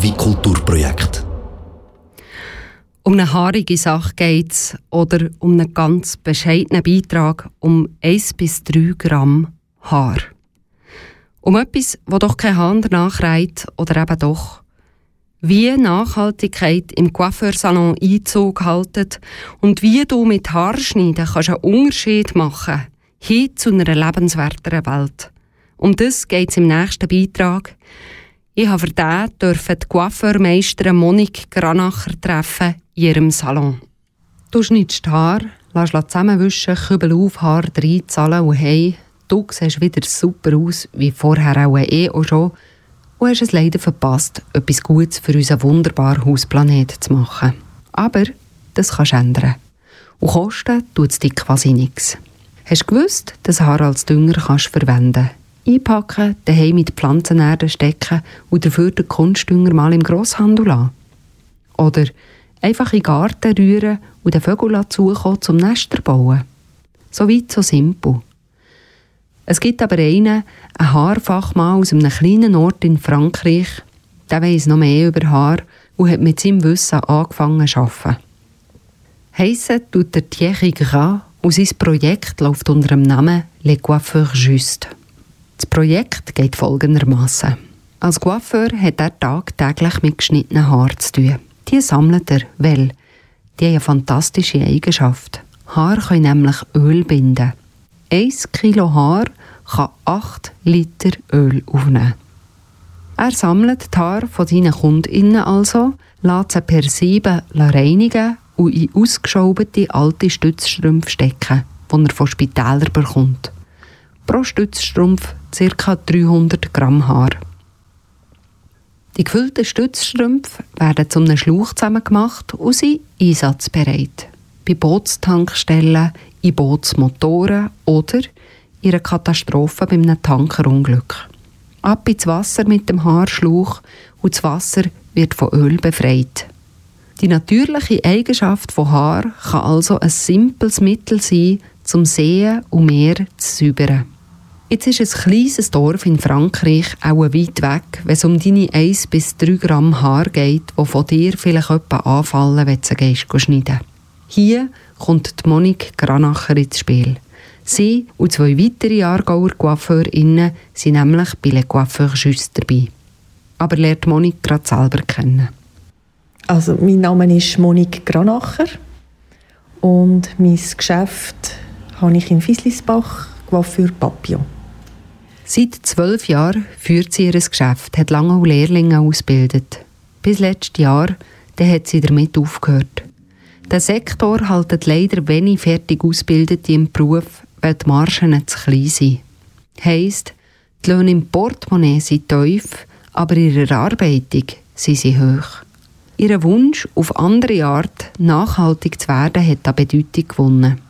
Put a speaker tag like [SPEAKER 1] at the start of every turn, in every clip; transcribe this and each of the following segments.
[SPEAKER 1] wie Kulturprojekt.
[SPEAKER 2] Um eine haarige Sache geht es oder um einen ganz bescheidenen Beitrag um 1 bis 3 Gramm Haar. Um etwas, wo doch kein Hahn danach oder eben doch. Wie Nachhaltigkeit im Coiffeursalon Einzug haltet und wie du mit Haarschneiden kannst einen Unterschied machen hin zu einer lebenswerteren Welt. Um das geht es im nächsten Beitrag. Ich habe für den dürfen die Coiffeurmeisterin Monique Granacher treffen in ihrem Salon. Du schneidest die Haare, lässt zusammenwischen, Kübel auf, Haar reinzahlen und hey, du siehst wieder super aus, wie vorher auch eh auch schon, und hast es leider verpasst, etwas Gutes für unseren wunderbaren Hausplanet zu machen. Aber das kannst du ändern. Und kosten tut es dir quasi nichts. Hast du gewusst, dass Haar als Dünger kannst verwenden Einpacken, daheim mit Pflanzenerde stecken und dafür den Kunstdünger mal im Grosshandel an? Oder einfach in den Garten rühren und den Vögeln zukommen zum Nester bauen? So weit, so simpel. Es gibt aber einen, einen Haarfachmann aus einem kleinen Ort in Frankreich, der weiss noch mehr über Haar und hat mit seinem Wissen angefangen zu arbeiten. Heissen tut der Thierry Gras und sein Projekt läuft unter dem Namen Les Coiffeurs Just. Das Projekt geht folgendermaßen. Als Coiffeur hat er tagtäglich mit geschnittenen Haaren zu tun. Die sammelt er, weil die haben eine fantastische Eigenschaft. Haare können nämlich Öl binden. 1 Kilo Haar kann 8 Liter Öl aufnehmen. Er sammelt die Haare von seinen KundInnen also, lässt sie per Sieben reinigen und in ausgeschaubete alte Stützstrümpfe stecken, die er von Spitälern bekommt. Pro Stützstrumpf ca. 300 Gramm Haar. Die gefüllten Stützstrümpfe werden zu einem Schlauch zusammengemacht und sind einsatzbereit. Bei Bootstankstellen, in Bootsmotoren oder in einer Katastrophe bei einem Tankerunglück. Ab ins Wasser mit dem Haarschlauch und das Wasser wird von Öl befreit. Die natürliche Eigenschaft von Haar kann also ein simples Mittel sein, zum Seen und Meer zu säubern. Jetzt ist ein kleines Dorf in Frankreich auch weit weg, wenn es um deine 1 bis 3 Gramm Haar geht, die von dir vielleicht etwa anfallen, wenn du sie schneiden Hier kommt die Monique Granacher ins Spiel. Sie und zwei weitere Aargauer Coiffeurinnen sind nämlich bei Le Coiffeur Juste dabei. Aber lernt Monique gerade selber kennen.
[SPEAKER 3] Also mein Name ist Monique Granacher und mein Geschäft habe ich in Fieslisbach, Coiffeur Papillon.
[SPEAKER 2] Seit zwölf Jahren führt sie ihr Geschäft, hat lange auch Lehrlinge ausgebildet. Bis letztes Jahr, dann hat sie damit aufgehört. Der Sektor hält leider wenig fertig Ausgebildete im Beruf, weil die Margen zu klein sind. Heisst, die Löhne im Portemonnaie sind tief, aber ihre Erarbeitung sind sie hoch. Ihr Wunsch, auf andere Art nachhaltig zu werden, hat an Bedeutung gewonnen.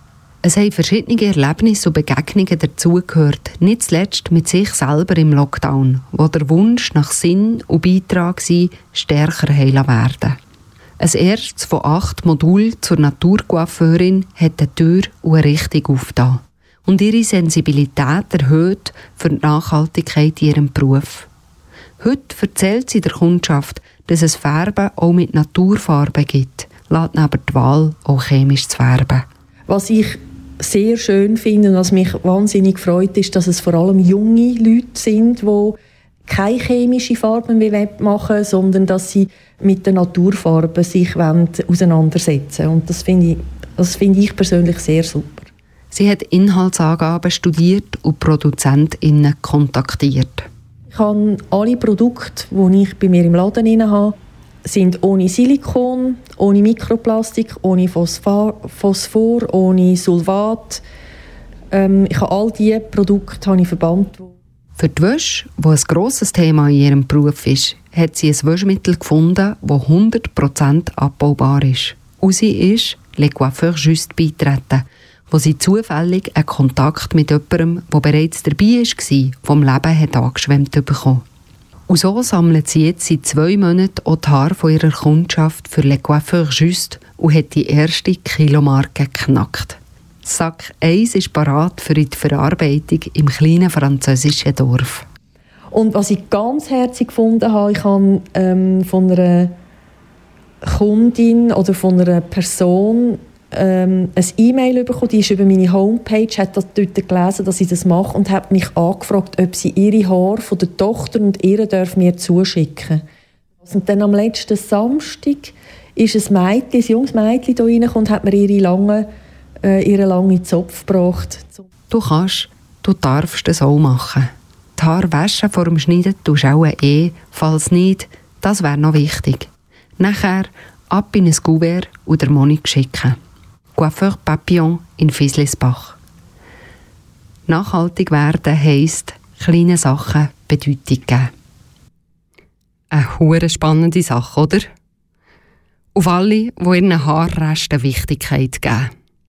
[SPEAKER 2] Es haben verschiedene Erlebnisse und Begegnungen dazugehört, nicht zuletzt mit sich selber im Lockdown, wo der Wunsch nach Sinn und Beitrag war, stärker heilen werden. Ein erstes von acht Modulen zur Naturcoiffeurin hat eine Tür und eine Richtung aufgetan und ihre Sensibilität erhöht für die Nachhaltigkeit in ihrem Beruf. Heute erzählt sie der Kundschaft, dass es Färben auch mit Naturfarben gibt, lässt neben die Wahl auch chemisch zu färben.
[SPEAKER 3] Was ich sehr schön finde und was mich wahnsinnig freut, ist, dass es vor allem junge Leute sind, die keine chemischen Farben mehr machen sondern dass sie mit den Naturfarben sich auseinandersetzen Und das finde ich, das finde ich persönlich sehr super.
[SPEAKER 2] Sie hat Inhaltsangaben studiert und ProduzentInnen kontaktiert.
[SPEAKER 3] Ich habe alle Produkte, die ich bei mir im Laden habe, sind ohne Silikon, ohne Mikroplastik, ohne Phosphor, Phosphor ohne Sulfat. Ähm, ich habe all diese Produkte habe ich verbannt.
[SPEAKER 2] Für die Wäsche, die ein grosses Thema in ihrem Beruf ist, hat sie ein Waschmittel gefunden, das 100% abbaubar ist. Und sie ist Le Coiffeur Juste beitreten, wo sie zufällig einen Kontakt mit jemandem, der bereits dabei war, vom Leben hat angeschwemmt bekommen. Und so sammelt sie jetzt seit zwei Monaten auch die Haare von ihrer Kundschaft für Le Coiffeur Juste und hat die erste Kilomarke geknackt. Sack 1 ist parat für die Verarbeitung im kleinen französischen Dorf.
[SPEAKER 3] Und was ich ganz herzlich gefunden habe, ich habe ähm, von einer Kundin oder von einer Person ähm, ein E-Mail bekommen, die ist über meine Homepage, hat das dort gelesen, dass ich das mache und hat mich angefragt, ob sie ihre Haare von der Tochter und ihre darf mir zuschicken. Und dann am letzten Samstag ist ein Mädchen, ein junges Mädchen hier reingekommen und hat mir ihre lange, äh, ihren langen Zopf gebracht.
[SPEAKER 2] Du kannst, du darfst es auch machen. Die Haare waschen vor dem Schneiden tust du auch eh, falls nicht, das wäre noch wichtig. Nachher ab in ein Kuvert oder Monik schicken. Coiffeur Papillon in Fieslisbach. Nachhaltig werden heisst, kleine Sachen Bedeutung geben. Eine hure spannende Sache, oder? Auf alle, die ihren Haarresten Wichtigkeit geben.